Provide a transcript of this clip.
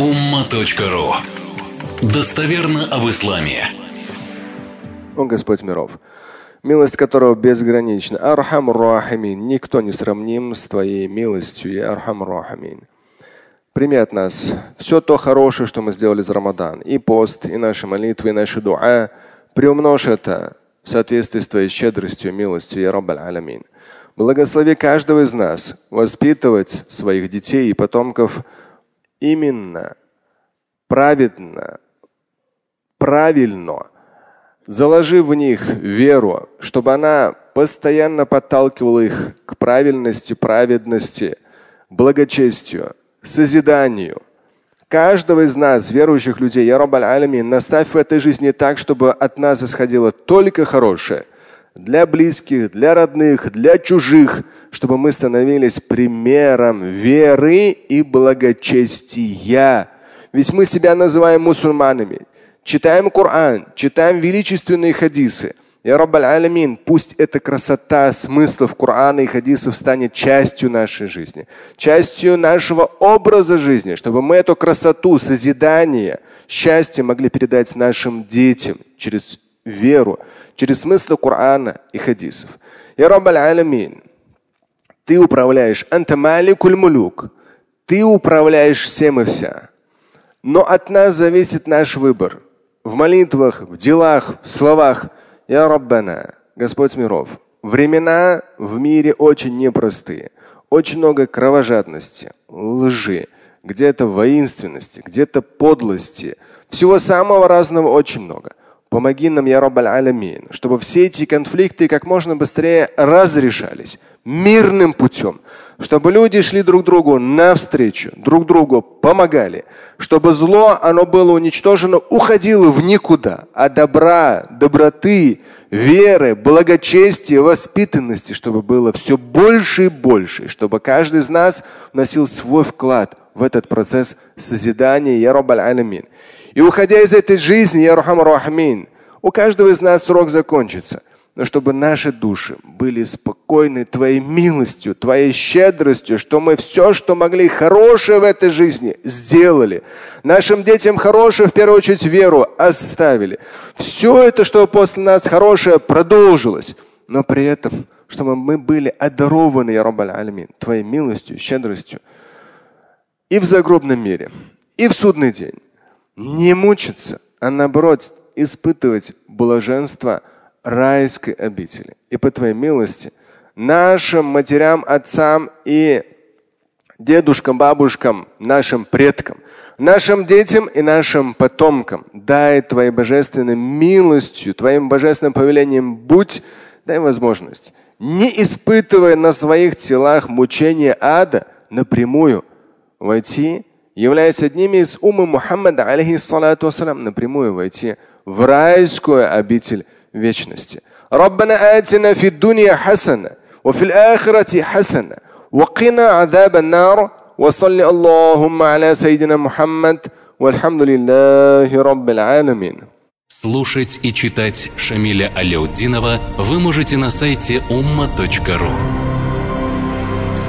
umma.ru Достоверно об исламе. О Господь миров, милость которого безгранична. أرحم الراحمين. Никто не сравним с Твоей милостью, يا أرحم الراحمين. Прими от нас все то хорошее, что мы сделали за Рамадан. И пост, и наши молитвы, и наши дуа. Приумножь это в соответствии с Твоей щедростью милостью, يا رب العالمين. Благослови каждого из нас воспитывать своих детей и потомков именно, праведно, правильно, заложив в них веру, чтобы она постоянно подталкивала их к правильности, праведности, благочестию, созиданию. Каждого из нас, верующих людей, я Алямин, наставь в этой жизни так, чтобы от нас исходило только хорошее. Для близких, для родных, для чужих, чтобы мы становились примером веры и благочестия. Ведь мы себя называем мусульманами. Читаем Коран, читаем величественные хадисы. Я Раббаль Алямин, пусть эта красота смыслов Корана и хадисов станет частью нашей жизни, частью нашего образа жизни, чтобы мы эту красоту, созидание, счастье могли передать нашим детям через веру, через смыслы Корана и хадисов. Я Раббаль Алямин, ты управляешь антамаликуль мулюк, ты управляешь всем и вся. Но от нас зависит наш выбор в молитвах, в делах, в словах – я Раббана, Господь миров, времена в мире очень непростые. Очень много кровожадности, лжи, где-то воинственности, где-то подлости. Всего самого разного очень много. Помоги нам, я Раббаль Алямин, чтобы все эти конфликты как можно быстрее разрешались мирным путем, чтобы люди шли друг другу навстречу, друг другу помогали, чтобы зло, оно было уничтожено, уходило в никуда, а добра, доброты, веры, благочестия, воспитанности, чтобы было все больше и больше, чтобы каждый из нас вносил свой вклад в этот процесс созидания Я Раббаль Алямин. И уходя из этой жизни, Я Рахам Рахмин, у каждого из нас срок закончится но чтобы наши души были спокойны Твоей милостью, Твоей щедростью, что мы все, что могли хорошее в этой жизни, сделали. Нашим детям хорошее, в первую очередь, веру оставили. Все это, что после нас хорошее, продолжилось. Но при этом, чтобы мы были одарованы, Я Раббаль Твоей милостью, щедростью и в загробном мире, и в судный день. Не мучиться, а наоборот испытывать блаженство – райской обители. И по твоей милости нашим матерям, отцам и дедушкам, бабушкам, нашим предкам, нашим детям и нашим потомкам дай твоей божественной милостью, твоим божественным повелением будь, дай возможность, не испытывая на своих телах мучения ада, напрямую войти, являясь одними из ума Мухаммада, алейхиссалату напрямую войти в райскую обитель вечности. ربنا آتنا في الدنيا حسنة وفي الآخرة حسنة وقنا عذاب النار وصل اللهم على سيدنا محمد والحمد لله رب العالمين Слушать и читать Шамиля Аляутдинова вы можете на сайте umma.ru.